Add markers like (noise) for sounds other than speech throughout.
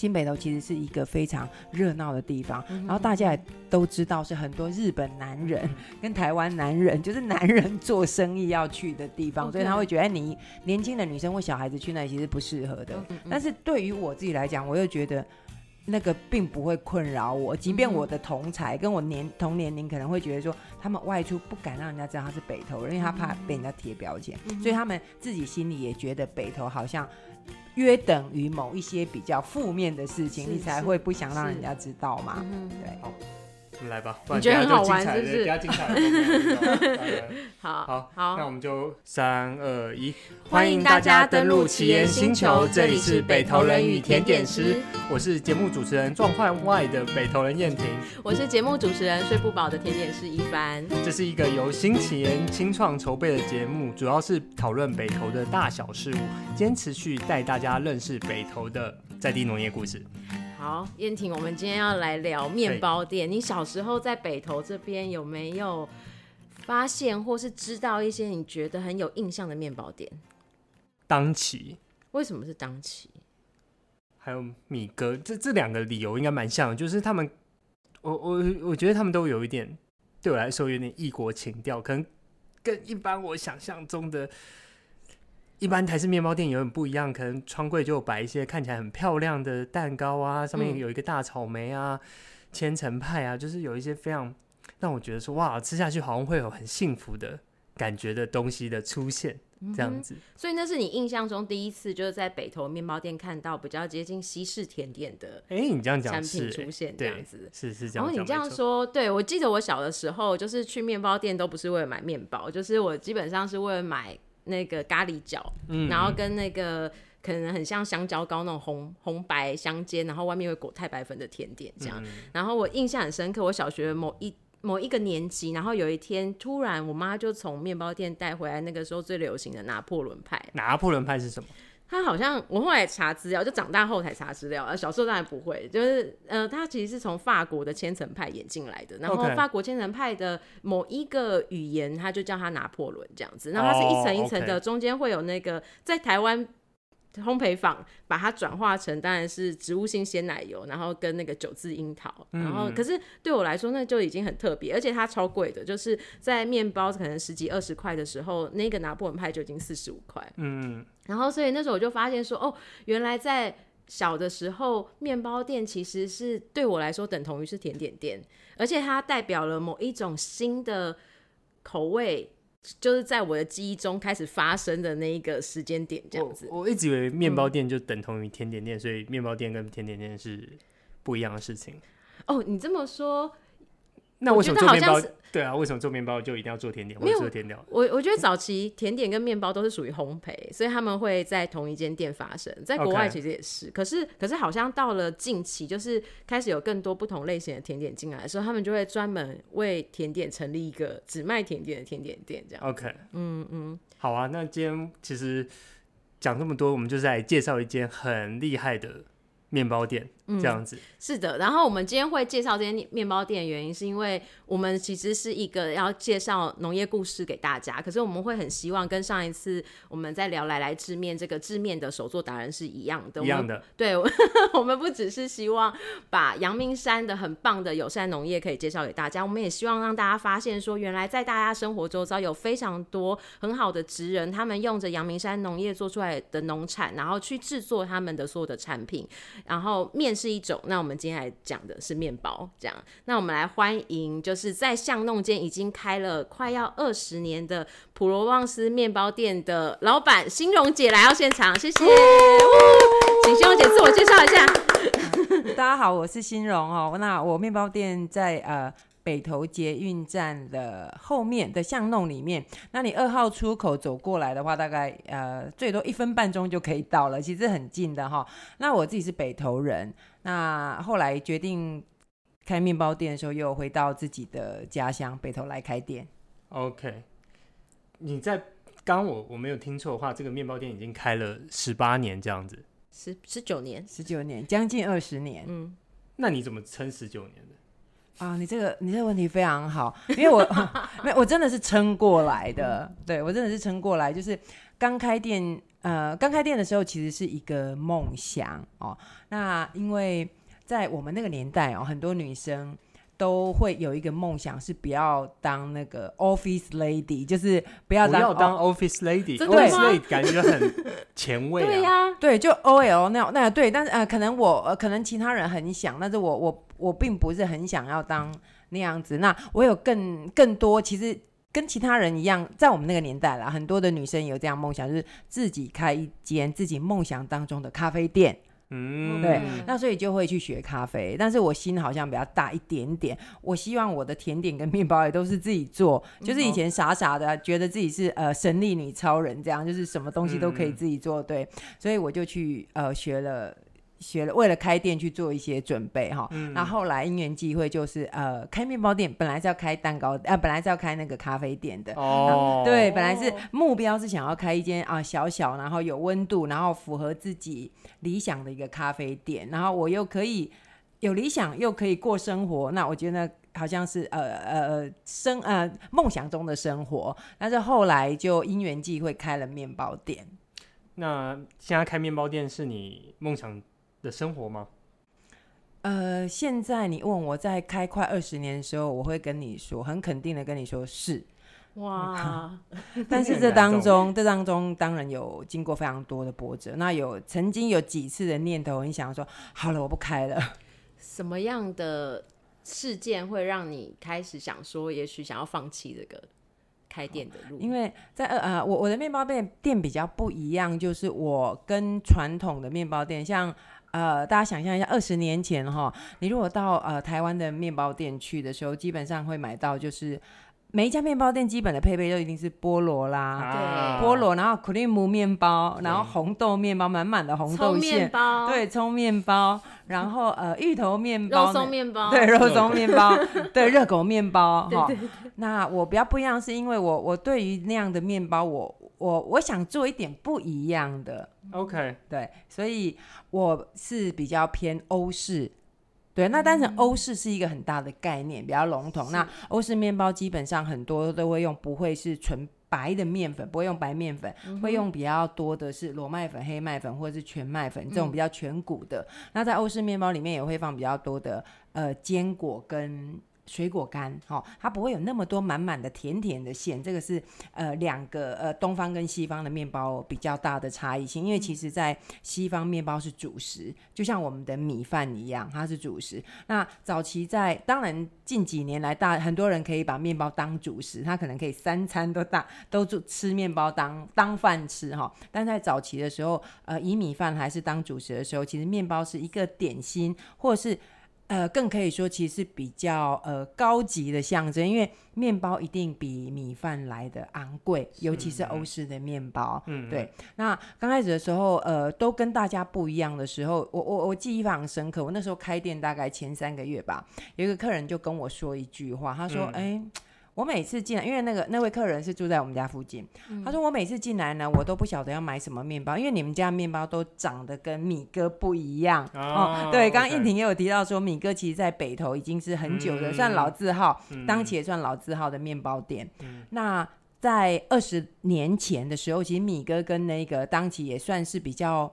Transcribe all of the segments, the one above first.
新北投其实是一个非常热闹的地方，嗯、然后大家也都知道是很多日本男人 (laughs) 跟台湾男人，就是男人做生意要去的地方所以他会觉得你年轻的女生或小孩子去那里其实不适合的。但是对于我自己来讲，我又觉得。那个并不会困扰我，即便我的同才跟我年同年龄可能会觉得说，他们外出不敢让人家知道他是北投人，因为他怕被人家贴标签，嗯、所以他们自己心里也觉得北投好像约等于某一些比较负面的事情，你才会不想让人家知道嘛。对。来吧，你觉得很好玩是不是？比较精彩的。(laughs) 好好好，那我们就三二一，欢迎大家登录奇岩星球，这里是北投人与甜点师，我是节目主持人状况外的北投人燕婷，我是节目主持人睡不饱的甜点师一帆。这是一个由新奇岩清创筹备的节目，主要是讨论北投的大小事物，今天持去带大家认识北投的在地农业故事。好，燕婷，我们今天要来聊面包店。你小时候在北投这边有没有发现或是知道一些你觉得很有印象的面包店？当期。为什么是当期？还有米哥，这这两个理由应该蛮像的，就是他们，我我我觉得他们都有一点，对我来说有点异国情调，可能跟一般我想象中的。一般台式面包店有点不一样，可能窗柜就有摆一些看起来很漂亮的蛋糕啊，上面有一个大草莓啊、千层派啊，就是有一些非常让我觉得说哇，吃下去好像会有很幸福的感觉的东西的出现，这样子。嗯、所以那是你印象中第一次就是在北投面包店看到比较接近西式甜点的，哎，你这样讲产品出现这样子，是是这样。然后你这样说，对，我记得我小的时候就是去面包店都不是为了买面包，就是我基本上是为了买。那个咖喱角，嗯、然后跟那个可能很像香蕉糕那种红红白相间，然后外面会裹太白粉的甜点这样。嗯、然后我印象很深刻，我小学某一某一个年级，然后有一天突然我妈就从面包店带回来那个时候最流行的拿破仑派。拿破仑派是什么？他好像我后来查资料，就长大后才查资料，小时候当然不会。就是呃，他其实是从法国的千层派演进来的，然后法国千层派的某一个语言，他就叫他拿破仑这样子。然后它是一层一层的，中间会有那个在台湾。烘焙坊把它转化成当然是植物性鲜奶油，然后跟那个九字樱桃，嗯、然后可是对我来说那就已经很特别，而且它超贵的，就是在面包可能十几二十块的时候，那个拿破仑派就已经四十五块。嗯，然后所以那时候我就发现说，哦，原来在小的时候，面包店其实是对我来说等同于是甜点店，而且它代表了某一种新的口味。就是在我的记忆中开始发生的那一个时间点，这样子。我，我一直以为面包店就等同于甜点店，嗯、所以面包店跟甜点店是不一样的事情。哦，你这么说。那为什么做面包？对啊，为什么做面包就一定要做甜点？没有做甜点。我我觉得早期甜点跟面包都是属于烘焙，所以他们会在同一间店发生。在国外其实也是.可是可是好像到了近期，就是开始有更多不同类型的甜点进来的时候，他们就会专门为甜点成立一个只卖甜点的甜点店，这样。OK，嗯嗯，好啊。那今天其实讲这么多，我们就是来介绍一间很厉害的面包店。这样子、嗯、是的，然后我们今天会介绍这些面包店的原因，是因为我们其实是一个要介绍农业故事给大家。可是我们会很希望跟上一次我们在聊来来制面这个制面的手作达人是一样的，一样的。对，我们不只是希望把阳明山的很棒的友善农业可以介绍给大家，我们也希望让大家发现说，原来在大家生活周遭有非常多很好的职人，他们用着阳明山农业做出来的农产，然后去制作他们的所有的产品，然后面。是一种，那我们今天来讲的是面包，这样。那我们来欢迎，就是在巷弄间已经开了快要二十年的普罗旺斯面包店的老板欣荣姐来到现场，谢谢。请欣荣姐自我介绍一下。(laughs) 大家好，我是欣荣哦。那我面包店在呃。北投捷运站的后面的巷弄里面，那你二号出口走过来的话，大概呃最多一分半钟就可以到了，其实很近的哈。那我自己是北投人，那后来决定开面包店的时候，又回到自己的家乡北投来开店。OK，你在刚我我没有听错的话，这个面包店已经开了十八年这样子，十十九年，十九年，将近二十年。嗯，那你怎么撑十九年的？啊，你这个你这个问题非常好，因为我 (laughs) 没我真的是撑过来的，对我真的是撑过来，就是刚开店呃，刚开店的时候其实是一个梦想哦。那因为在我们那个年代哦，很多女生都会有一个梦想，是不要当那个 office lady，就是不要当不要当 office lady。真的吗？office lady 感觉很前卫啊。对呀、啊，对，就 OL 那那对，但是呃，可能我呃，可能其他人很想，但是我我我并不是很想要当那样子。那我有更更多，其实。跟其他人一样，在我们那个年代啦，很多的女生有这样梦想，就是自己开一间自己梦想当中的咖啡店。嗯，对，那所以就会去学咖啡。但是我心好像比较大一点点，我希望我的甜点跟面包也都是自己做。就是以前傻傻的觉得自己是呃神力女超人这样，就是什么东西都可以自己做。对，所以我就去呃学了。学了，为了开店去做一些准备哈。那、嗯、后，后来因缘际会，就是呃开面包店，本来是要开蛋糕，呃本来是要开那个咖啡店的。哦。对，本来是目标是想要开一间啊小小，然后有温度，然后符合自己理想的一个咖啡店。然后我又可以有理想，又可以过生活。那我觉得好像是呃呃生呃梦想中的生活。但是后来就因缘际会开了面包店。那现在开面包店是你梦想的生活吗？呃，现在你问我在开快二十年的时候，我会跟你说，很肯定的跟你说是。哇！(laughs) 但是这当中，(laughs) 这当中当然有经过非常多的波折。那有曾经有几次的念头，你想说，好了，我不开了。什么样的事件会让你开始想说，也许想要放弃这个？开店的路，因为在呃呃，我我的面包店店比较不一样，就是我跟传统的面包店，像呃，大家想象一下，二十年前哈，你如果到呃台湾的面包店去的时候，基本上会买到就是。每一家面包店基本的配备都一定是菠萝啦，对，菠萝，然后 cream 面包，然后红豆面包，满满的红豆馅，对，葱面包，然后呃芋头面包，肉松面包，对，肉松面包，对，热狗面包，(laughs) 哈。那我比较不一样，是因为我我对于那样的面包，我我我想做一点不一样的，OK，对，所以我是比较偏欧式。对，那当然欧式是一个很大的概念，比较笼统。那欧式面包基本上很多都会用，不会是纯白的面粉，不会用白面粉，嗯、会用比较多的是裸麦粉、黑麦粉或者是全麦粉这种比较全谷的。嗯、那在欧式面包里面也会放比较多的呃坚果跟。水果干，哦，它不会有那么多满满的甜甜的馅，这个是呃两个呃东方跟西方的面包比较大的差异性，因为其实在西方面包是主食，就像我们的米饭一样，它是主食。那早期在当然近几年来大很多人可以把面包当主食，他可能可以三餐都大都做吃面包当当饭吃哈，但在早期的时候，呃以米饭还是当主食的时候，其实面包是一个点心或者是。呃，更可以说其实是比较呃高级的象征，因为面包一定比米饭来的昂贵，尤其是欧式的面包。嗯，对。那刚开始的时候，呃，都跟大家不一样的时候，我我我记忆非常深刻。我那时候开店大概前三个月吧，有一个客人就跟我说一句话，他说：“哎、嗯。欸”我每次进来，因为那个那位客人是住在我们家附近，嗯、他说我每次进来呢，我都不晓得要买什么面包，因为你们家面包都长得跟米哥不一样哦。哦对，刚刚燕婷也有提到说，米哥其实在北投已经是很久的，嗯、算老字号，嗯、当起也算老字号的面包店。嗯、那在二十年前的时候，其实米哥跟那个当期也算是比较。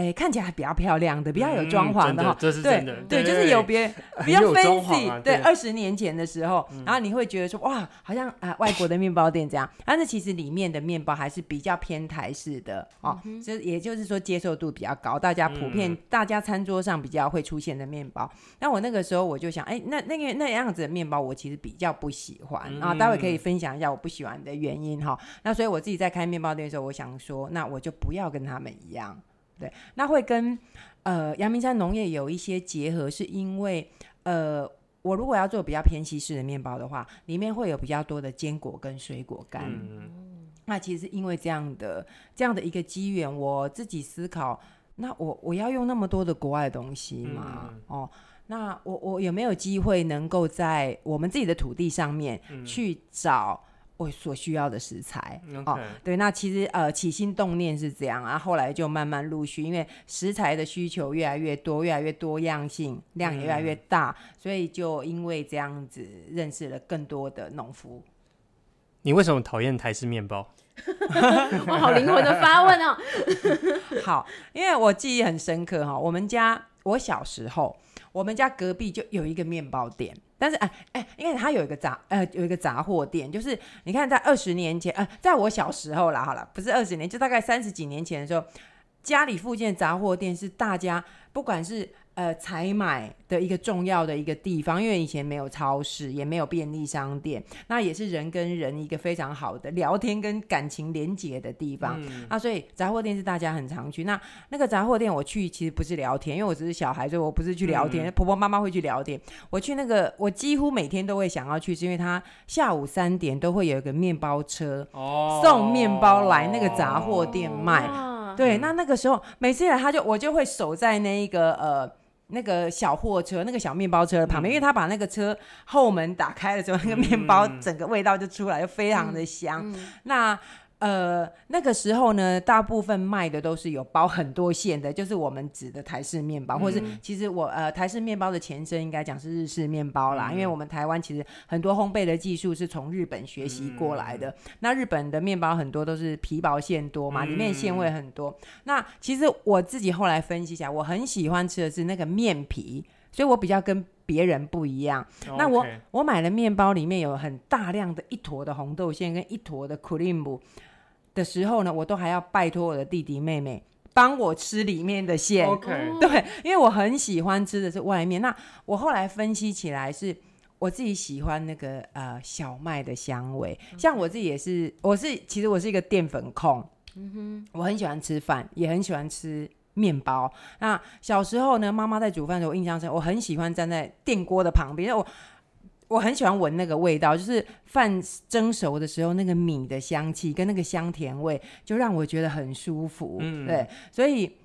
哎，看起来还比较漂亮的，比较有装潢的哈。这是真的。对，就是有别比较 fancy。对，二十年前的时候，然后你会觉得说，哇，好像啊外国的面包店这样。但是其实里面的面包还是比较偏台式的哦，就也就是说接受度比较高，大家普遍大家餐桌上比较会出现的面包。那我那个时候我就想，哎，那那个那样子的面包我其实比较不喜欢啊，待会可以分享一下我不喜欢的原因哈。那所以我自己在开面包店的时候，我想说，那我就不要跟他们一样。对，那会跟呃阳明山农业有一些结合，是因为呃，我如果要做比较偏西式的面包的话，里面会有比较多的坚果跟水果干。嗯、那其实因为这样的这样的一个机缘，我自己思考，那我我要用那么多的国外的东西吗？嗯、哦，那我我有没有机会能够在我们自己的土地上面去找？我所需要的食材.哦，对，那其实呃起心动念是这样啊，后来就慢慢陆续，因为食材的需求越来越多，越来越多样性，量也越来越大，嗯、所以就因为这样子认识了更多的农夫。你为什么讨厌台式面包？(laughs) 我，好灵魂的发问哦。(laughs) 好，因为我记忆很深刻哈，我们家我小时候，我们家隔壁就有一个面包店，但是哎哎，因为它有一个杂呃有一个杂货店，就是你看在二十年前呃，在我小时候啦，好了，不是二十年，就大概三十几年前的时候，家里附近的杂货店是大家不管是。呃，采买的一个重要的一个地方，因为以前没有超市，也没有便利商店，那也是人跟人一个非常好的聊天跟感情连结的地方。嗯、啊，所以杂货店是大家很常去。那那个杂货店我去其实不是聊天，因为我只是小孩，所以我不是去聊天。嗯、婆婆妈妈会去聊天。我去那个，我几乎每天都会想要去，是因为他下午三点都会有一个面包车、哦、送面包来那个杂货店卖。哦、对，那那个时候每次来他就我就会守在那一个呃。那个小货车，那个小面包车的旁边，嗯、因为他把那个车后门打开了之后，那个面包整个味道就出来，就非常的香。那呃，那个时候呢，大部分卖的都是有包很多馅的，就是我们指的台式面包，嗯、或者是其实我呃台式面包的前身应该讲是日式面包啦，嗯、因为我们台湾其实很多烘焙的技术是从日本学习过来的。嗯、那日本的面包很多都是皮薄馅多嘛，里面馅味很多。嗯、那其实我自己后来分析一下，我很喜欢吃的是那个面皮，所以我比较跟别人不一样。Okay. 那我我买的面包里面有很大量的一坨的红豆馅跟一坨的クリーム 的时候呢，我都还要拜托我的弟弟妹妹帮我吃里面的馅。OK，(laughs) 对，因为我很喜欢吃的是外面。那我后来分析起来，是我自己喜欢那个呃小麦的香味。像我自己也是，我是其实我是一个淀粉控。嗯哼，我很喜欢吃饭，也很喜欢吃面包。那小时候呢，妈妈在煮饭的时候，我印象深，我很喜欢站在电锅的旁边，我。我很喜欢闻那个味道，就是饭蒸熟的时候，那个米的香气跟那个香甜味，就让我觉得很舒服。嗯，对，所以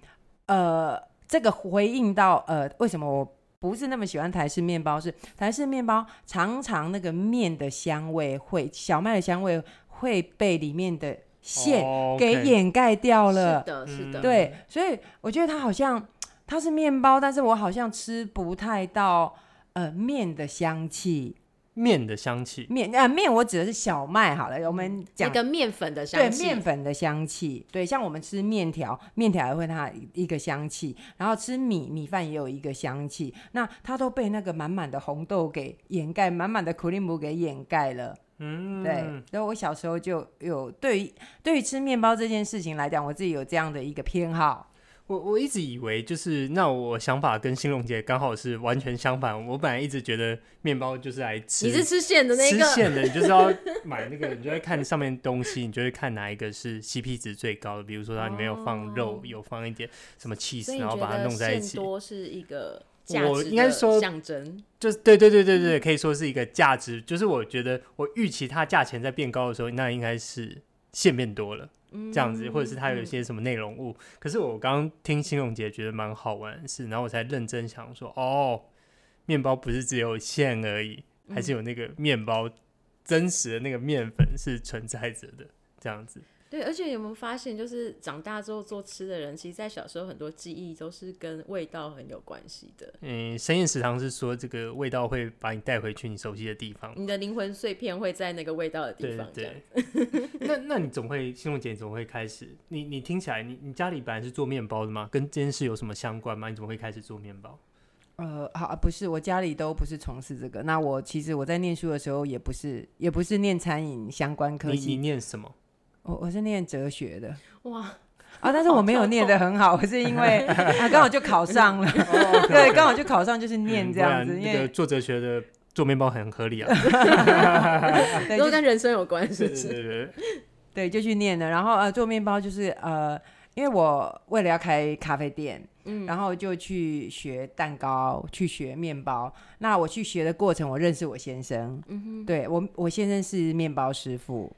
呃，这个回应到呃，为什么我不是那么喜欢台式面包？是台式面包常常那个面的香味会，小麦的香味会被里面的馅给掩盖掉了。哦 okay、是的，是的，对，所以我觉得它好像它是面包，但是我好像吃不太到。呃，面的香气，面的香气，面啊，面我指的是小麦好了，我们讲一个面粉的香气，对，面粉的香气，对，像我们吃面条，面条也会它一个香气，然后吃米米饭也有一个香气，那它都被那个满满的红豆给掩盖，满满的苦力姆给掩盖了，嗯，对，所以我小时候就有对于对于吃面包这件事情来讲，我自己有这样的一个偏好。我我一直以为就是那我想法跟新龙姐刚好是完全相反。我本来一直觉得面包就是来吃，你是吃馅的那个，吃馅的你就是要 (laughs) 买那个，你就会看上面东西，你就会看哪一个是 CP 值最高的。比如说它里面有放肉，哦、有放一点什么 cheese，，然后把它弄在一起。多是一个我应该说象征，就是对对对对对，可以说是一个价值。就是我觉得我预期它价钱在变高的时候，那应该是馅变多了。这样子，或者是它有一些什么内容物，嗯、可是我刚刚听新荣姐觉得蛮好玩的事，然后我才认真想说，哦，面包不是只有馅而已，还是有那个面包真实的那个面粉是存在着的，这样子。对，而且有没有发现，就是长大之后做吃的人，其实，在小时候很多记忆都是跟味道很有关系的。嗯，深夜食堂是说，这个味道会把你带回去你熟悉的地方，你的灵魂碎片会在那个味道的地方。对，(laughs) (laughs) 对，那那你总会，新龙姐总会开始，你你听起来，你你家里本来是做面包的吗？跟这件事有什么相关吗？你怎么会开始做面包？呃，好，不是，我家里都不是从事这个。那我其实我在念书的时候，也不是，也不是念餐饮相关科系。你你念什么？我我是念哲学的哇啊，但是我没有念得很好，我是因为 (laughs) 啊刚好就考上了，(laughs) 对，刚好就考上，就是念这样子。因为做哲学的做面包很合理啊，(laughs) 都跟人生有关系，是不是，对，就去念了。然后呃，做面包就是呃，因为我为了要开咖啡店，嗯，然后就去学蛋糕，去学面包。那我去学的过程，我认识我先生，嗯哼，对我我先生是面包师傅。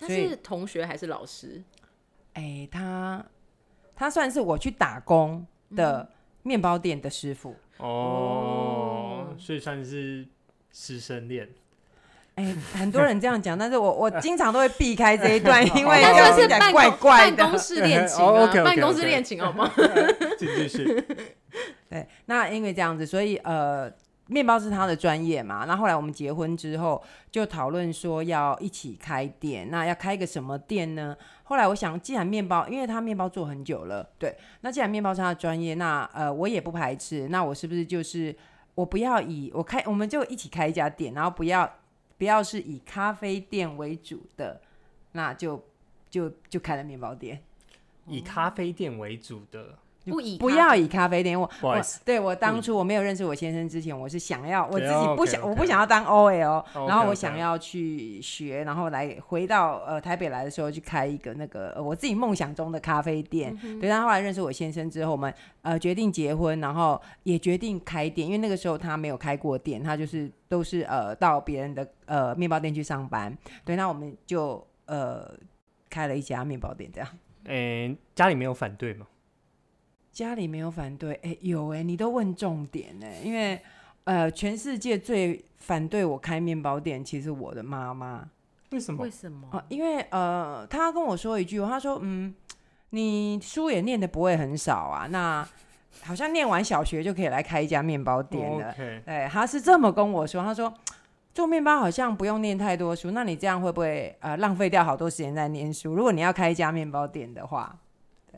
对，他是同学还是老师？哎，他他算是我去打工的面包店的师傅哦，所以算是师生恋。哎，很多人这样讲，但是我我经常都会避开这一段，(laughs) 因为那是办怪怪办公室恋情啊，(laughs) 办公室恋情好吗？继续是。对，那因为这样子，所以呃。面包是他的专业嘛。那后来我们结婚之后，就讨论说要一起开店。那要开个什么店呢？后来我想，既然面包，因为他面包做很久了，对，那既然面包是他的专业，那呃我也不排斥。那我是不是就是我不要以我开，我们就一起开一家店，然后不要不要是以咖啡店为主的，那就就就开了面包店，以咖啡店为主的。不以不要以咖啡店，我我对我当初我没有认识我先生之前，我是想要我自己不想.我不想要当 OL，然后我想要去学，然后来回到呃台北来的时候去开一个那个、呃、我自己梦想中的咖啡店。嗯、对，但后后来认识我先生之后，我们呃决定结婚，然后也决定开店，因为那个时候他没有开过店，他就是都是呃到别人的呃面包店去上班。对，那我们就呃开了一家面包店，这样。嗯、欸，家里没有反对吗？家里没有反对，哎、欸，有哎、欸，你都问重点呢、欸，因为呃，全世界最反对我开面包店，其实我的妈妈。为什么？为什么？啊、呃，因为呃，他跟我说一句话，他说，嗯，你书也念的不会很少啊，那好像念完小学就可以来开一家面包店了。对、他是这么跟我说，他说做面包好像不用念太多书，那你这样会不会呃浪费掉好多时间在念书？如果你要开一家面包店的话，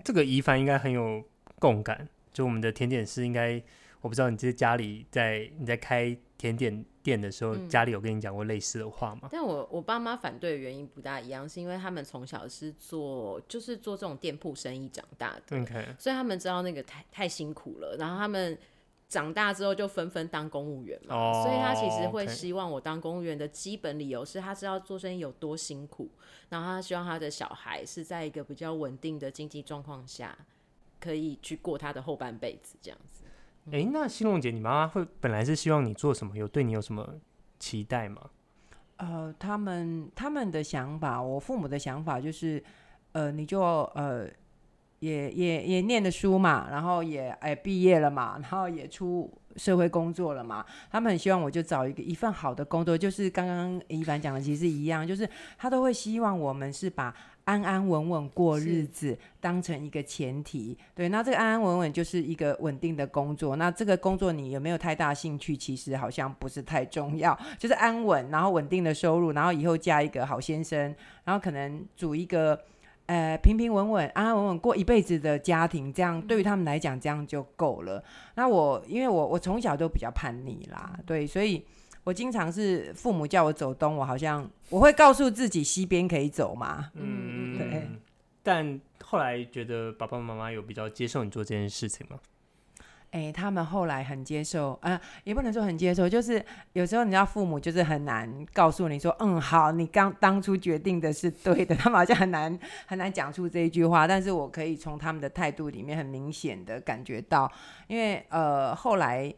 这个宜凡应该很有。共感，就我们的甜点师应该，我不知道你在家里在你在开甜点店的时候，嗯、家里有跟你讲过类似的话吗？但我我爸妈反对的原因不大一样，是因为他们从小是做就是做这种店铺生意长大的，OK，所以他们知道那个太太辛苦了，然后他们长大之后就纷纷当公务员嘛，oh, 所以他其实会希望我当公务员的基本理由是他知道做生意有多辛苦，然后他希望他的小孩是在一个比较稳定的经济状况下。可以去过他的后半辈子这样子。哎、欸，那新龙姐，你妈妈会本来是希望你做什么？有对你有什么期待吗？呃，他们他们的想法，我父母的想法就是，呃，你就呃，也也也念的书嘛，然后也哎毕业了嘛，然后也出社会工作了嘛。他们很希望我就找一个一份好的工作，就是刚刚一凡讲的其实一样，就是他都会希望我们是把。安安稳稳过日子，当成一个前提，对，那这个安安稳稳就是一个稳定的工作。那这个工作你有没有太大兴趣？其实好像不是太重要，就是安稳，然后稳定的收入，然后以后嫁一个好先生，然后可能组一个呃平平稳稳、安安稳稳过一辈子的家庭，这样对于他们来讲，这样就够了。那我因为我我从小都比较叛逆啦，对，所以。我经常是父母叫我走东，我好像我会告诉自己西边可以走嘛。嗯，对。但后来觉得爸爸妈妈有比较接受你做这件事情吗？哎、欸，他们后来很接受，啊、呃，也不能说很接受，就是有时候你知道父母就是很难告诉你说，嗯，好，你刚当初决定的是对的，(laughs) 他们好像很难很难讲出这一句话。但是我可以从他们的态度里面很明显的感觉到，因为呃后来。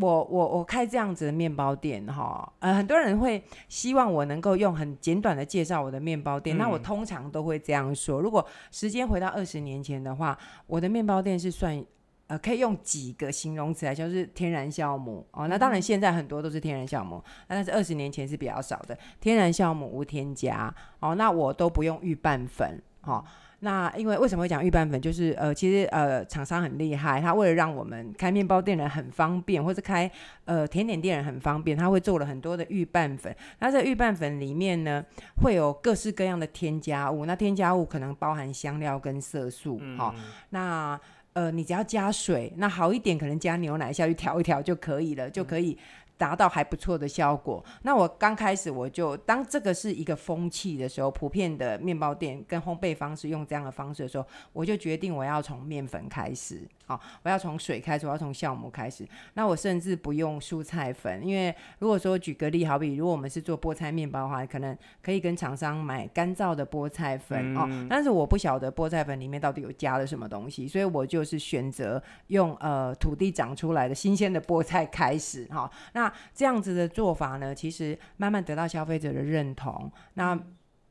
我我我开这样子的面包店哈，呃，很多人会希望我能够用很简短的介绍我的面包店，嗯，那我通常都会这样说。如果时间回到二十年前的话，我的面包店是算呃可以用几个形容词来说，就是天然酵母哦。那当然现在很多都是天然酵母，但是二十年前是比较少的，天然酵母无添加哦。那我都不用预拌粉哦。那因为为什么会讲预拌粉？就是呃，其实呃，厂商很厉害，他为了让我们开面包店人很方便，或是开呃甜点店人很方便，他会做了很多的预拌粉。那这预拌粉里面呢，会有各式各样的添加物。那添加物可能包含香料跟色素，好、嗯哦，那呃，你只要加水，那好一点可能加牛奶下去调一调就可以了，就可以。达到还不错的效果。那我刚开始我就当这个是一个风气的时候，普遍的面包店跟烘焙方式用这样的方式的时候，我就决定我要从面粉开始，好，我要从水开始，我要从酵母开始。那我甚至不用蔬菜粉，因为如果说举个例，好比如果我们是做菠菜面包的话，可能可以跟厂商买干燥的菠菜粉、嗯、哦。但是我不晓得菠菜粉里面到底有加了什么东西，所以我就是选择用呃土地长出来的新鲜的菠菜开始哈、哦。那这样子的做法呢，其实慢慢得到消费者的认同。那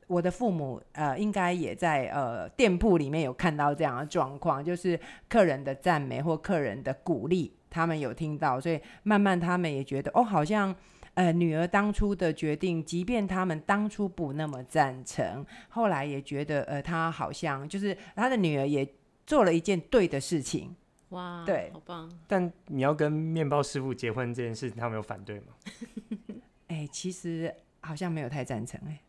我的父母呃，应该也在呃店铺里面有看到这样的状况，就是客人的赞美或客人的鼓励，他们有听到，所以慢慢他们也觉得哦，好像呃女儿当初的决定，即便他们当初不那么赞成，后来也觉得呃她好像就是她的女儿也做了一件对的事情。哇，对，好棒。但你要跟面包师傅结婚这件事，他们有反对吗？(laughs) 哎、欸，其实好像没有太赞成、欸，哎。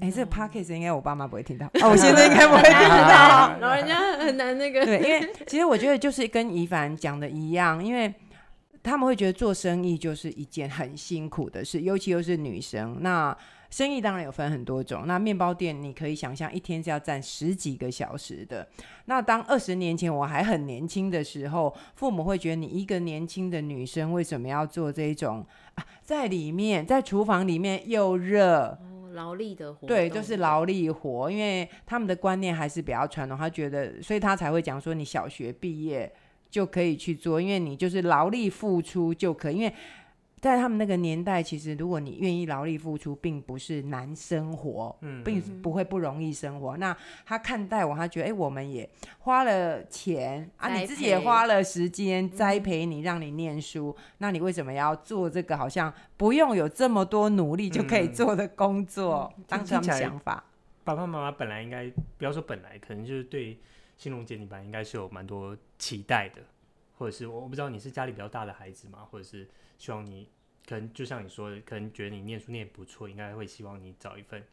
哎，这个 podcast 应该我爸妈不会听到，哦，我现在应该不会听到，(laughs) 老人家很难那个。对，因为其实我觉得就是跟怡凡讲的一样，因为他们会觉得做生意就是一件很辛苦的事，尤其又是女生。那生意当然有分很多种，那面包店你可以想象一天是要站十几个小时的。那当二十年前我还很年轻的时候，父母会觉得你一个年轻的女生为什么要做这种啊，在里面在厨房里面又热。劳力的活，对，就是劳力活，因为他们的观念还是比较传统，他觉得，所以他才会讲说，你小学毕业就可以去做，因为你就是劳力付出就可以，因为。在他们那个年代，其实如果你愿意劳力付出，并不是难生活，嗯，并不会不容易生活。那他看待我，他觉得，哎、欸，我们也花了钱啊，你自己也花了时间栽培你，让你念书，那你为什么要做这个好像不用有这么多努力就可以做的工作？嗯、当时他们想法，爸爸妈妈本来应该不要说本来，可能就是对新荣姐你班应该是有蛮多期待的，或者是我不知道你是家里比较大的孩子吗？或者是？希望你可能就像你说的，可能觉得你念书念不错，应该会希望你找一份，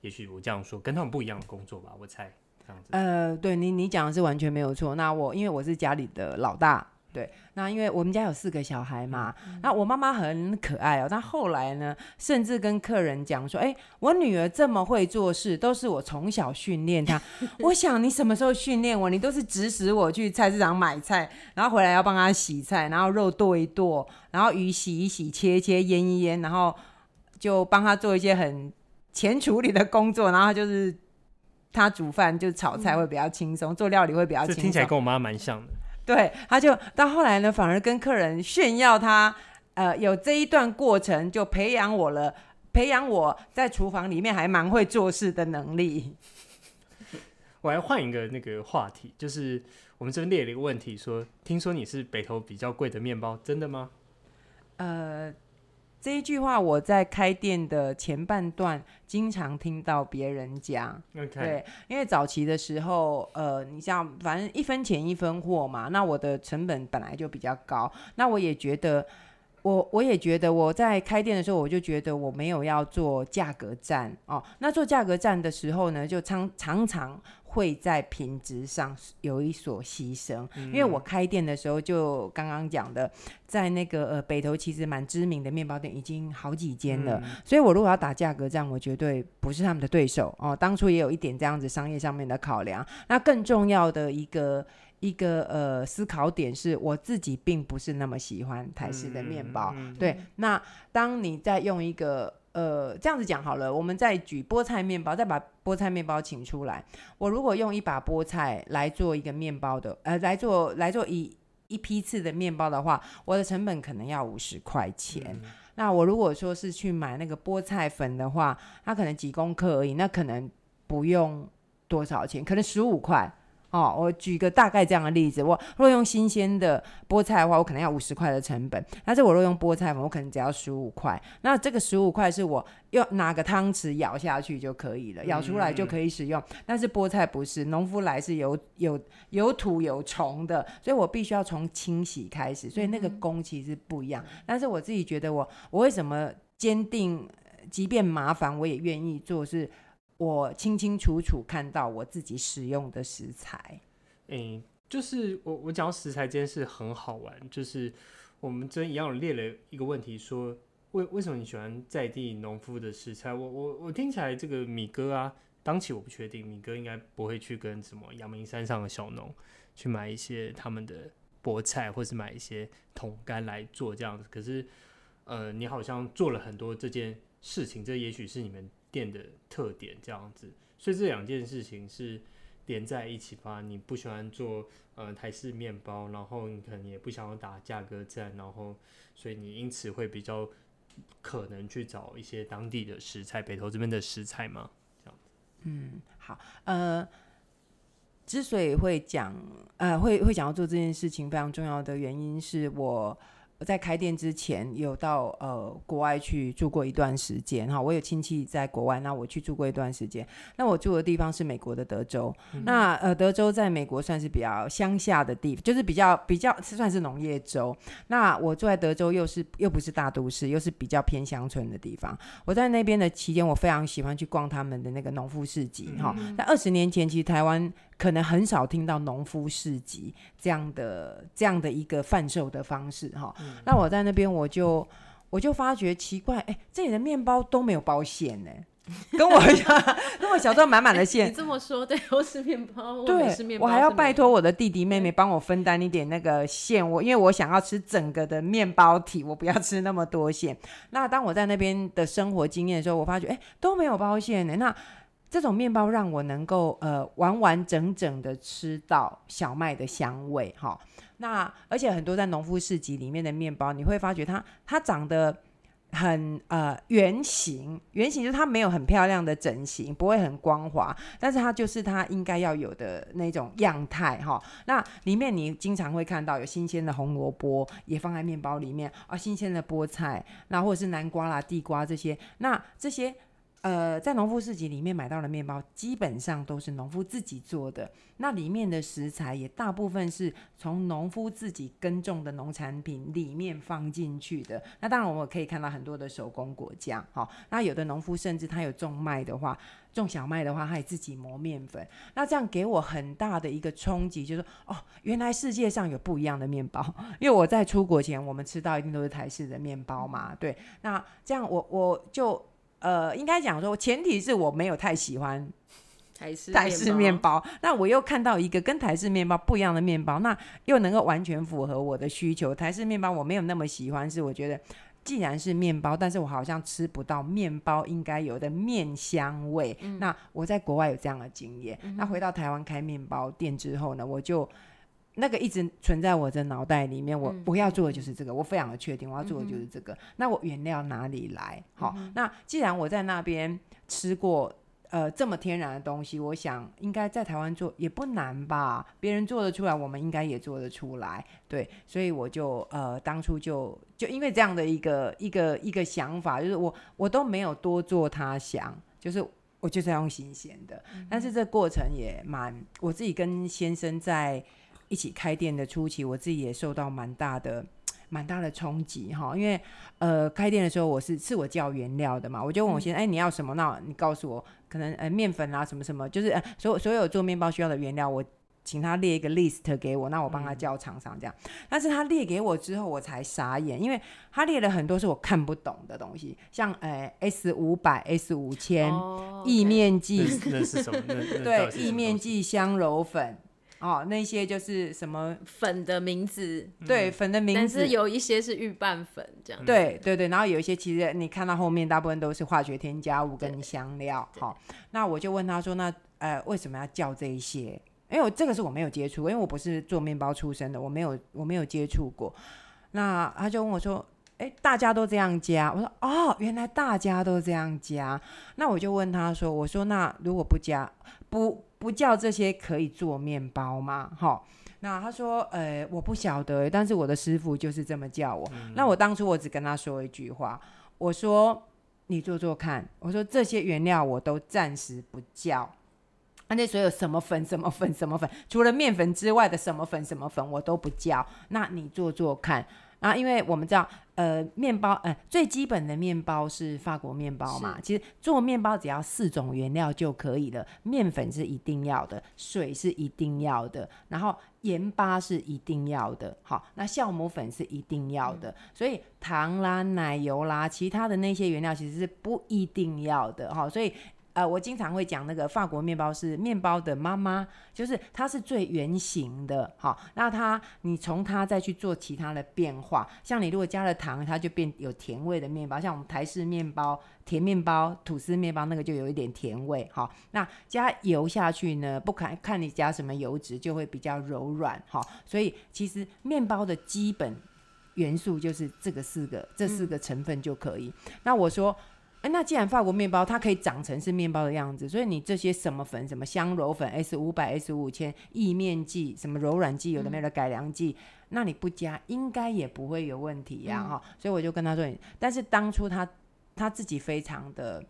也许我这样说跟他们不一样的工作吧，我猜这样子。呃，对你你讲的是完全没有错。那我因为我是家里的老大。对，那因为我们家有四个小孩嘛，嗯、那我妈妈很可爱哦。那后来呢，甚至跟客人讲说：“哎，我女儿这么会做事，都是我从小训练她。(laughs) 我想你什么时候训练我？你都是指使我去菜市场买菜，然后回来要帮她洗菜，然后肉剁一剁，然后鱼洗一洗，切一切，腌一腌，然后就帮她做一些很前处理的工作。然后就是她煮饭，就炒菜会比较轻松，嗯、做料理会比较轻松。这听起来跟我妈蛮像的。”对，他就到后来呢，反而跟客人炫耀他，呃，有这一段过程就培养我了，培养我在厨房里面还蛮会做事的能力。(laughs) 我来换一个那个话题，就是我们这边列了一个问题说，说听说你是北投比较贵的面包，真的吗？呃。这一句话我在开店的前半段经常听到别人讲.对，因为早期的时候，呃，你像反正一分钱一分货嘛，那我的成本本来就比较高，那我也觉得，我我也觉得我在开店的时候，我就觉得我没有要做价格战哦，那做价格战的时候呢，就常常常。会在品质上有一所牺牲，嗯、因为我开店的时候就刚刚讲的，在那个呃北投其实蛮知名的面包店已经好几间了，嗯、所以我如果要打价格战，我绝对不是他们的对手哦。当初也有一点这样子商业上面的考量。那更重要的一个一个呃思考点是，我自己并不是那么喜欢台式的面包。嗯、对，那当你在用一个。呃，这样子讲好了，我们再举菠菜面包，再把菠菜面包请出来。我如果用一把菠菜来做一个面包的，呃，来做来做一一批次的面包的话，我的成本可能要五十块钱。嗯、那我如果说是去买那个菠菜粉的话，它可能几公克而已，那可能不用多少钱，可能十五块。哦，我举个大概这样的例子，我若用新鲜的菠菜的话，我可能要五十块的成本。但是我若用菠菜粉，我可能只要十五块。那这个十五块是我用拿个汤匙舀下去就可以了，舀出来就可以使用。嗯、但是菠菜不是，农夫来是有有有土有虫的，所以我必须要从清洗开始，所以那个工其实不一样。嗯、但是我自己觉得我，我我为什么坚定，即便麻烦我也愿意做是。我清清楚楚看到我自己使用的食材，诶、欸，就是我我讲食材这件事很好玩，就是我们真一样列了一个问题说，为为什么你喜欢在地农夫的食材？我我我听起来这个米哥啊，当期我不确定，米哥应该不会去跟什么阳明山上的小农去买一些他们的菠菜，或是买一些桶干来做这样子。可是，呃，你好像做了很多这件事情，这也许是你们。店的特点这样子，所以这两件事情是连在一起吧？你不喜欢做呃台式面包，然后你可能也不想要打价格战，然后所以你因此会比较可能去找一些当地的食材，北投这边的食材吗？这样子。嗯，好，呃，之所以会讲呃会会想要做这件事情，非常重要的原因是我。在开店之前有到呃国外去住过一段时间哈，我有亲戚在国外，那我去住过一段时间。那我住的地方是美国的德州，嗯、那呃德州在美国算是比较乡下的地方，就是比较比较算是农业州。那我住在德州又是又不是大都市，又是比较偏乡村的地方。我在那边的期间，我非常喜欢去逛他们的那个农夫市集哈。在二十年前，其实台湾可能很少听到农夫市集这样的这样的一个贩售的方式哈。嗯、那我在那边我就我就发觉奇怪，哎、欸，这里的面包都没有包馅呢，(laughs) 跟我跟我小时候满满的馅、欸。你这么说，对，我是面包，对，面包我还要拜托我的弟弟妹妹帮我分担一点那个馅，我因为我想要吃整个的面包体，我不要吃那么多馅。那当我在那边的生活经验的时候，我发觉，哎、欸，都没有包馅呢。那这种面包让我能够呃完完整整的吃到小麦的香味哈。那而且很多在农夫市集里面的面包，你会发觉它它长得很呃圆形，圆形就是它没有很漂亮的整形，不会很光滑，但是它就是它应该要有的那种样态哈。那里面你经常会看到有新鲜的红萝卜也放在面包里面啊，新鲜的菠菜，那或者是南瓜啦、地瓜这些，那这些。呃，在农夫市集里面买到的面包，基本上都是农夫自己做的。那里面的食材也大部分是从农夫自己耕种的农产品里面放进去的。那当然，我们可以看到很多的手工果酱。好，那有的农夫甚至他有种麦的话，种小麦的话，他也自己磨面粉。那这样给我很大的一个冲击，就是说，哦，原来世界上有不一样的面包。(laughs) 因为我在出国前，我们吃到一定都是台式的面包嘛。对，那这样我我就。呃，应该讲说，前提是我没有太喜欢台式台式面包。那我又看到一个跟台式面包不一样的面包，那又能够完全符合我的需求。台式面包我没有那么喜欢，是我觉得既然是面包，但是我好像吃不到面包应该有的面香味。嗯、那我在国外有这样的经验，嗯、那回到台湾开面包店之后呢，我就。那个一直存在我的脑袋里面，我我要做的就是这个，我非常的确定我要做的就是这个。那我原料哪里来？好，那既然我在那边吃过呃这么天然的东西，我想应该在台湾做也不难吧？别人做得出来，我们应该也做得出来。对，所以我就呃当初就就因为这样的一个一个一个想法，就是我我都没有多做他想，就是我就是要用新鲜的。但是这过程也蛮，我自己跟先生在。一起开店的初期，我自己也受到蛮大的、(tsk) 蛮大的冲击哈。因为呃，开店的时候我是是我叫原料的嘛，我就问我先生，哎、嗯欸，你要什么？那你告诉我，可能呃面粉啊什么什么，就是呃所有所有做面包需要的原料，我请他列一个 list 给我，那我帮他叫厂商这样。嗯、但是他列给我之后，我才傻眼，因为他列了很多是我看不懂的东西，像呃 S 五百、S 五千、意面剂，那是什么？(laughs) 对，意面剂、香柔粉。哦，那些就是什么粉的名字，对，粉的名字，但是有一些是预拌粉这样子。对对对，然后有一些其实你看到后面大部分都是化学添加物跟香料。好，那我就问他说，那呃为什么要叫这一些？因为我这个是我没有接触，因为我不是做面包出身的，我没有我没有接触过。那他就问我说，哎，大家都这样加？我说哦，原来大家都这样加。那我就问他说，我说那如果不加不？不叫这些可以做面包吗？哈，那他说，呃，我不晓得，但是我的师傅就是这么叫我。嗯、那我当初我只跟他说一句话，我说你做做看，我说这些原料我都暂时不叫，那所有什么粉什么粉什么粉，除了面粉之外的什么粉什么粉我都不叫，那你做做看。啊，因为我们知道，呃，面包，呃，最基本的面包是法国面包嘛。其实做面包只要四种原料就可以了，面粉是一定要的，水是一定要的，然后盐巴是一定要的，好，那酵母粉是一定要的，嗯、所以糖啦、奶油啦，其他的那些原料其实是不一定要的，哈，所以。呃，我经常会讲那个法国面包是面包的妈妈，就是它是最圆形的，好，那它你从它再去做其他的变化，像你如果加了糖，它就变有甜味的面包，像我们台式面包、甜面包、吐司面包那个就有一点甜味，好，那加油下去呢，不看看你加什么油脂，就会比较柔软，好，所以其实面包的基本元素就是这个四个，这四个成分就可以。嗯、那我说。哎，那既然法国面包它可以长成是面包的样子，所以你这些什么粉，什么香柔粉、S 五百、S 五千、意面剂、什么柔软剂，有的没有的改良剂，嗯、那你不加应该也不会有问题呀，哈、嗯。所以我就跟他说，但是当初他他自己非常的，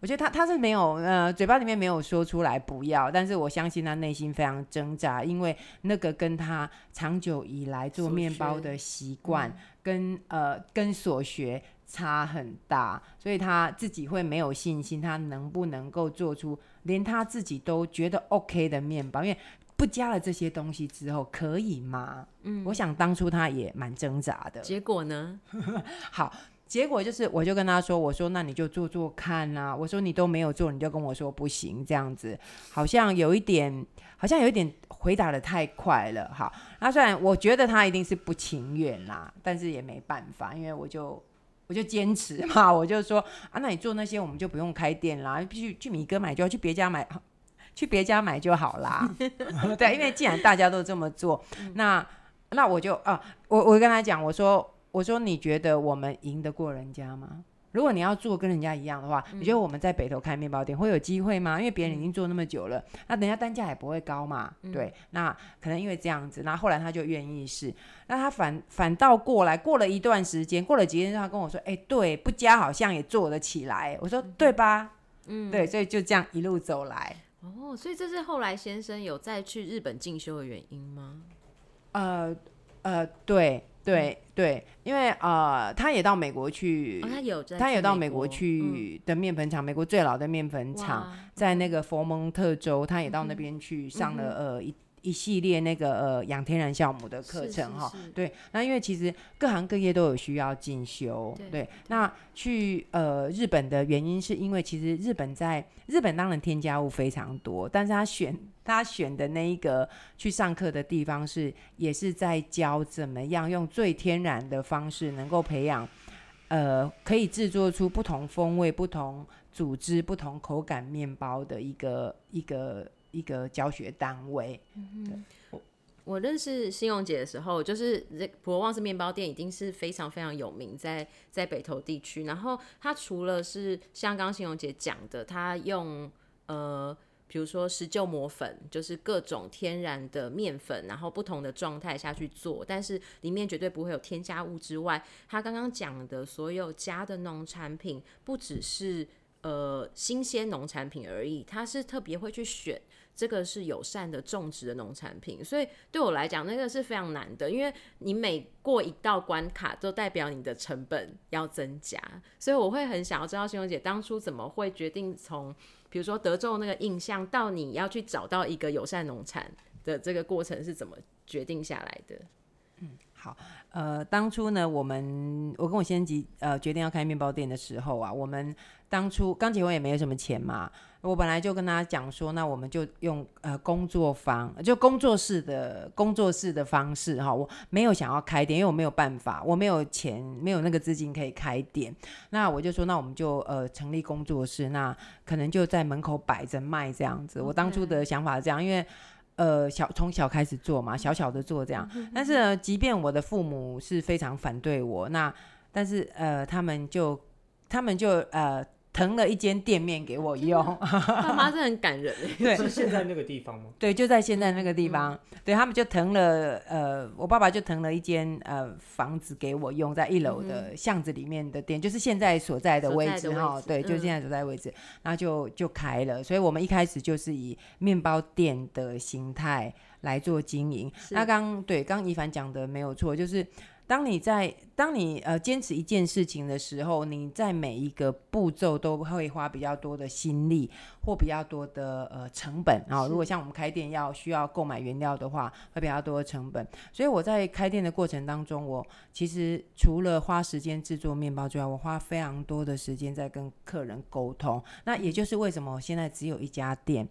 我觉得他他是没有呃嘴巴里面没有说出来不要，但是我相信他内心非常挣扎，因为那个跟他长久以来做面包的习惯跟、嗯、呃跟所学。差很大，所以他自己会没有信心，他能不能够做出连他自己都觉得 OK 的面包？因为不加了这些东西之后，可以吗？嗯，我想当初他也蛮挣扎的。结果呢？(laughs) 好，结果就是，我就跟他说：“我说那你就做做看啊。”我说你都没有做，你就跟我说不行，这样子好像有一点，好像有一点回答的太快了。好，那虽然我觉得他一定是不情愿啦，但是也没办法，因为我就。我就坚持嘛，我就说啊，那你做那些我们就不用开店啦，去去米哥买就要去别家买，去别家买就好啦。(laughs) 对，因为既然大家都这么做，那那我就啊，我我跟他讲，我说我说你觉得我们赢得过人家吗？如果你要做跟人家一样的话，嗯、你觉得我们在北头开面包店会有机会吗？因为别人已经做那么久了，嗯、那人家单价也不会高嘛。嗯、对，那可能因为这样子，那后来他就愿意试。那他反反倒过来，过了一段时间，过了几天，他跟我说：“哎、欸，对，不加好像也做得起来。”我说：“对吧？”嗯，对，所以就这样一路走来。哦，所以这是后来先生有再去日本进修的原因吗？呃呃，对。对对，因为呃，他也到美国去，哦、他有他有到美国去的面粉厂，嗯、美国最老的面粉厂在那个佛蒙特州，他也到那边去上了、嗯、呃一。一系列那个呃养天然酵母的课程哈，对，那因为其实各行各业都有需要进修，对，对，那去呃日本的原因是因为其实日本在日本当然添加物非常多，但是他选他选的那一个去上课的地方是也是在教怎么样用最天然的方式能够培养呃可以制作出不同风味、不同组织、不同口感面包的一个一个。一个教学单位。嗯，我我认识欣荣姐的时候，就是普罗旺斯面包店已经是非常非常有名在，在在北投地区。然后它除了是像刚欣荣姐讲的，它用呃，比如说石臼磨粉，就是各种天然的面粉，然后不同的状态下去做，但是里面绝对不会有添加物之外，他刚刚讲的所有加的农产品，不只是呃新鲜农产品而已，他是特别会去选。这个是友善的种植的农产品，所以对我来讲，那个是非常难的，因为你每过一道关卡，都代表你的成本要增加，所以我会很想要知道欣咏姐当初怎么会决定从，比如说德州那个印象，到你要去找到一个友善农产的这个过程是怎么决定下来的？嗯，好，呃，当初呢，我们我跟我先生呃决定要开面包店的时候啊，我们当初刚结婚也没有什么钱嘛。我本来就跟他讲说，那我们就用呃工作坊，就工作室的工作室的方式哈，我没有想要开店，因为我没有办法，我没有钱，没有那个资金可以开店。那我就说，那我们就呃成立工作室，那可能就在门口摆着卖这样子。我当初的想法是这样，因为呃小从小开始做嘛，小小的做这样。但是呢，即便我的父母是非常反对我，那但是呃他们就他们就呃。腾了一间店面给我用，爸妈是很感人。(laughs) 对，是现在那个地方吗？对，就在现在那个地方。嗯、对他们就腾了，呃，我爸爸就腾了一间呃房子给我用，在一楼的巷子里面的店，嗯、就是现在所在的位置哈。对，就现在所在的位置，然后就就开了。所以我们一开始就是以面包店的形态来做经营。那刚对刚一凡讲的没有错，就是。当你在当你呃坚持一件事情的时候，你在每一个步骤都会花比较多的心力或比较多的呃成本啊。是如果像我们开店要需要购买原料的话，会比较多的成本。所以我在开店的过程当中，我其实除了花时间制作面包之外，我花非常多的时间在跟客人沟通。那也就是为什么我现在只有一家店。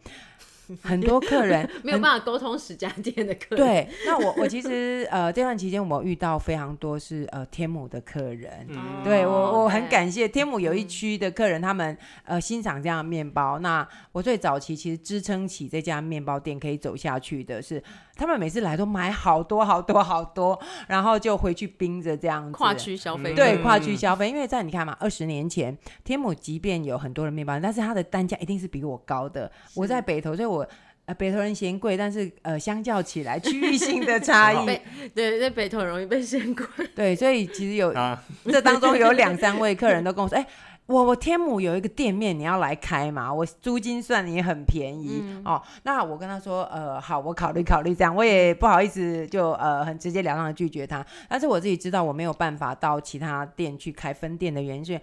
(laughs) 很多客人 (laughs) 没有办法沟通十家店的客人。对，那我我其实呃这段期间我遇到非常多是呃天母的客人，嗯、对我我很感谢天母有一区的客人，他们呃欣赏这样的面包。那我最早期其实支撑起这家面包店可以走下去的是，他们每次来都买好多好多好多，然后就回去冰着这样子跨区消费。对，跨区消费，因为在你看嘛，二十年前天母即便有很多的面包，但是它的单价一定是比我高的。我在北投，所以我呃北投人嫌贵，但是呃相较起来区域性的 (laughs) 差异，对，在北投容易被嫌贵。(laughs) 对，所以其实有、啊、(laughs) 这当中有两三位客人都跟我说，哎、欸，我我天母有一个店面，你要来开嘛？我租金算也很便宜、嗯、哦。那我跟他说，呃，好，我考虑考虑这样，我也不好意思就呃很直截了当的拒绝他。但是我自己知道我没有办法到其他店去开分店的原因，是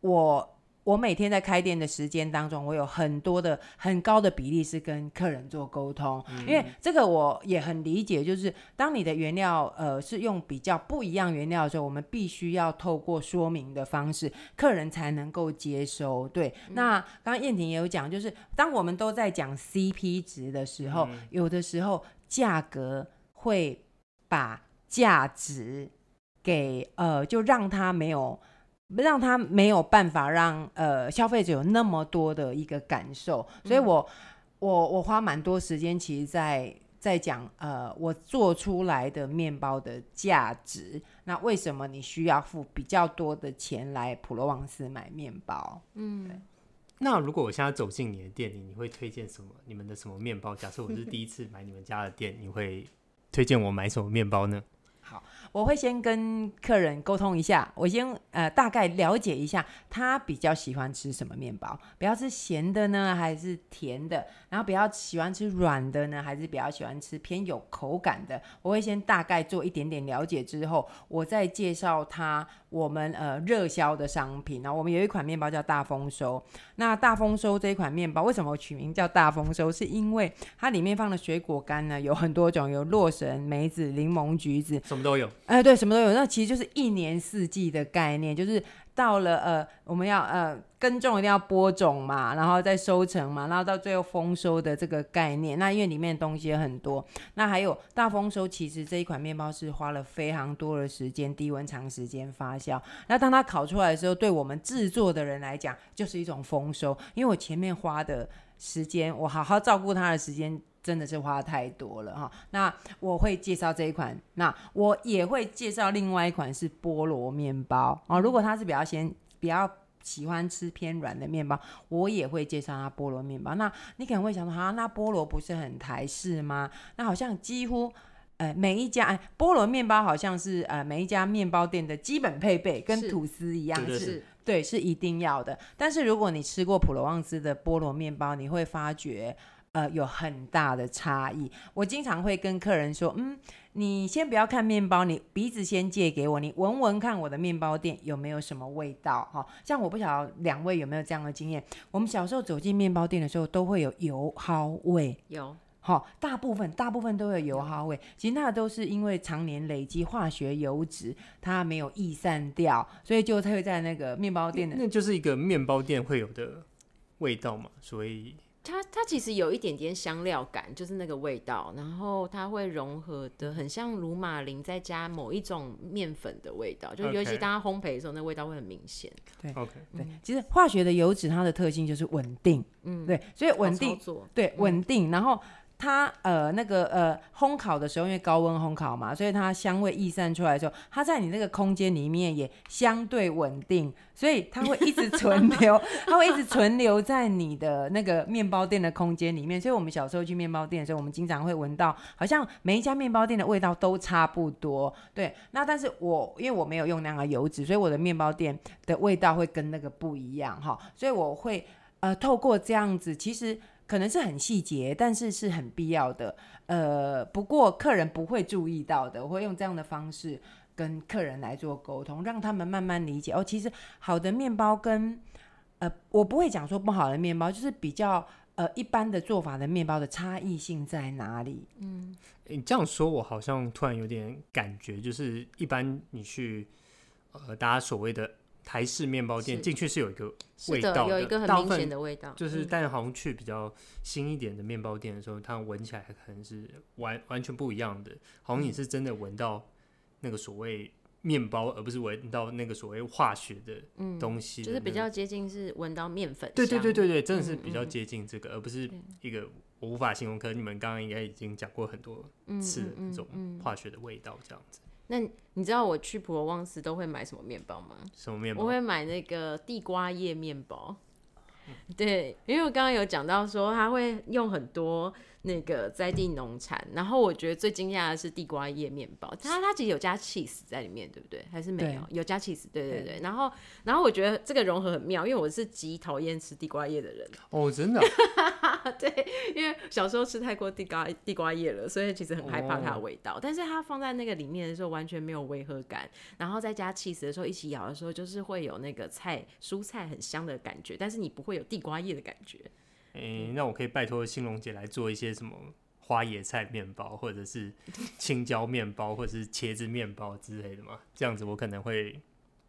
我。我每天在开店的时间当中，我有很多的很高的比例是跟客人做沟通，嗯、因为这个我也很理解，就是当你的原料呃是用比较不一样原料的时候，我们必须要透过说明的方式，客人才能够接收。对，嗯、那刚刚燕婷也有讲，就是当我们都在讲 CP 值的时候，嗯、有的时候价格会把价值给呃，就让他没有。让他没有办法让呃消费者有那么多的一个感受，所以我我我花蛮多时间，其实在在讲呃我做出来的面包的价值。那为什么你需要付比较多的钱来普罗旺斯买面包？嗯，对。那如果我现在走进你的店里，你会推荐什么？你们的什么面包？假设我是第一次买你们家的店，你会推荐我买什么面包呢？好，我会先跟客人沟通一下，我先呃大概了解一下他比较喜欢吃什么面包，比较吃咸的呢，还是甜的？然后比较喜欢吃软的呢，还是比较喜欢吃偏有口感的？我会先大概做一点点了解之后，我再介绍他我们呃热销的商品。然后我们有一款面包叫大丰收，那大丰收这一款面包为什么我取名叫大丰收？是因为它里面放的水果干呢有很多种，有洛神、梅子、柠檬、橘子。什么都有，哎、呃，对，什么都有。那其实就是一年四季的概念，就是到了呃，我们要呃耕种一定要播种嘛，然后再收成嘛，然后到最后丰收的这个概念。那因为里面的东西很多，那还有大丰收，其实这一款面包是花了非常多的时间，低温长时间发酵。那当它烤出来的时候，对我们制作的人来讲，就是一种丰收。因为我前面花的时间，我好好照顾他的时间。真的是花太多了哈，那我会介绍这一款，那我也会介绍另外一款是菠萝面包哦。如果他是比较先比较喜欢吃偏软的面包，我也会介绍他菠萝面包。那你可能会想说，啊，那菠萝不是很台式吗？那好像几乎呃每一家哎菠萝面包好像是呃每一家面包店的基本配备，跟吐司一样是，是对，是一定要的。但是如果你吃过普罗旺斯的菠萝面包，你会发觉。呃，有很大的差异。我经常会跟客人说，嗯，你先不要看面包，你鼻子先借给我，你闻闻看我的面包店有没有什么味道。哈，像我不晓得两位有没有这样的经验。我们小时候走进面包店的时候，都会有油耗味。有，好，大部分大部分都有油耗味。其实那都是因为常年累积化学油脂，它没有逸散掉，所以就它会在那个面包店的。那就是一个面包店会有的味道嘛，所以。它它其实有一点点香料感，就是那个味道，然后它会融合的很像鲁马林再加某一种面粉的味道，就尤其当它烘焙的时候，那味道会很明显。对，OK，对，其实化学的油脂它的特性就是稳定，嗯，对，所以稳定，对，稳定，然后。它呃那个呃烘烤的时候，因为高温烘烤嘛，所以它香味溢散出来的时候，它在你那个空间里面也相对稳定，所以它会一直存留，它会一直存留在你的那个面包店的空间里面。所以我们小时候去面包店的时候，我们经常会闻到，好像每一家面包店的味道都差不多。对，那但是我因为我没有用那样的油脂，所以我的面包店的味道会跟那个不一样哈。所以我会呃透过这样子，其实。可能是很细节，但是是很必要的。呃，不过客人不会注意到的，我会用这样的方式跟客人来做沟通，让他们慢慢理解。哦，其实好的面包跟呃，我不会讲说不好的面包，就是比较呃一般的做法的面包的差异性在哪里？嗯，你这样说，我好像突然有点感觉，就是一般你去呃，大家所谓的。台式面包店进去是有一个味道的，有一个很明显的味道。就是，但好像去比较新一点的面包店的时候，它闻起来可能是完完全不一样的。好像你是真的闻到那个所谓面包，而不是闻到那个所谓化学的东西的、那个嗯。就是比较接近是闻到面粉。对对对对对，真的是比较接近这个，而不是一个我无法形容。可能你们刚刚应该已经讲过很多次的那种化学的味道，这样子。那你知道我去普罗旺斯都会买什么面包吗？什么面包？我会买那个地瓜叶面包。对，因为我刚刚有讲到说他会用很多。那个在地农产，然后我觉得最惊讶的是地瓜叶面包，它它其实有加 cheese 在里面，对不对？还是没有？有加 cheese，对对对。对然后然后我觉得这个融合很妙，因为我是极讨厌吃地瓜叶的人。哦，真的、啊？(laughs) 对，因为小时候吃太过地瓜地瓜叶了，所以其实很害怕它的味道。哦、但是它放在那个里面的时候，完全没有违和感。然后再加 cheese 的时候，一起咬的时候，就是会有那个菜蔬菜很香的感觉，但是你不会有地瓜叶的感觉。诶、欸，那我可以拜托新龙姐来做一些什么花椰菜面包，或者是青椒面包，或者是茄子面包之类的吗？这样子我可能会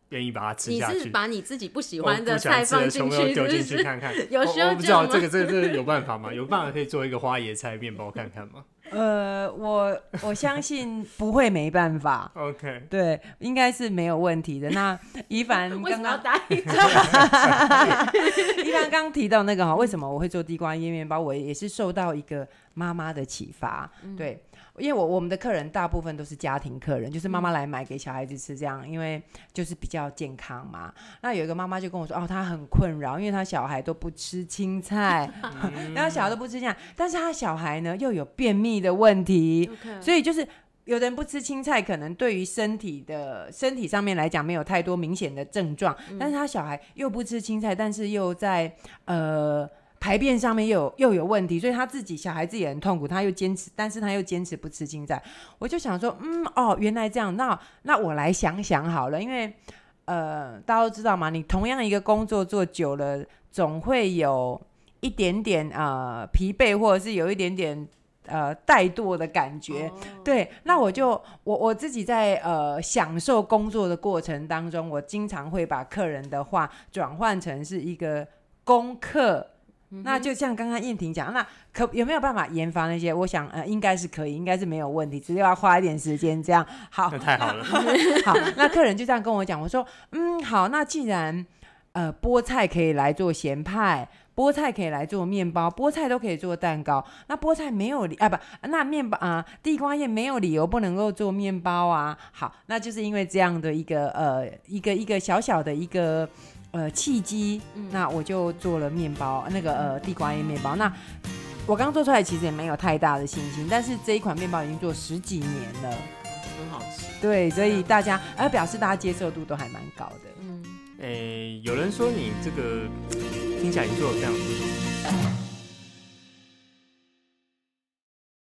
愿意把它吃下去。你是把你自己不喜欢的菜放进去，丢进去看看？(laughs) 有需要我不知道这个这个这个有办法吗？有办法可以做一个花椰菜面包看看吗？呃，我我相信不会没办法。(laughs) OK，对，应该是没有问题的。那一凡 (laughs) 刚刚答应，宜凡刚提到那个哈，为什么我会做地瓜叶面包？我也是受到一个妈妈的启发。嗯、对，因为我我们的客人大部分都是家庭客人，就是妈妈来买给小孩子吃这样，因为就是比较健康嘛。那有一个妈妈就跟我说，哦，她很困扰，因为她小孩都不吃青菜，(laughs) 然后小孩都不吃这样，但是她小孩呢又有便秘的问题.所以就是有的人不吃青菜，可能对于身体的身体上面来讲没有太多明显的症状，嗯、但是他小孩又不吃青菜，但是又在呃排便上面又有又有问题，所以他自己小孩子也很痛苦，他又坚持，但是他又坚持不吃青菜，我就想说，嗯哦，原来这样，那那我来想想好了，因为呃大家都知道嘛，你同样一个工作做久了，总会有一点点呃疲惫，或者是有一点点。呃，怠惰的感觉，oh. 对，那我就我我自己在呃享受工作的过程当中，我经常会把客人的话转换成是一个功课。Mm hmm. 那就像刚刚燕婷讲，那可有没有办法研发那些？我想呃，应该是可以，应该是没有问题，只是要花一点时间这样。好，那太好了。(laughs) 好，那客人就这样跟我讲，我说嗯，好，那既然呃菠菜可以来做咸派。菠菜可以来做面包，菠菜都可以做蛋糕。那菠菜没有理啊，不，那面包啊，地瓜叶没有理由不能够做面包啊。好，那就是因为这样的一个呃一个一个小小的一个呃契机，嗯、那我就做了面包，那个呃地瓜叶面包。那我刚做出来其实也没有太大的信心，但是这一款面包已经做十几年了，很好吃。对，所以大家呃表示大家接受度都还蛮高的。嗯，诶、欸，有人说你这个。听起来你做的非常不错。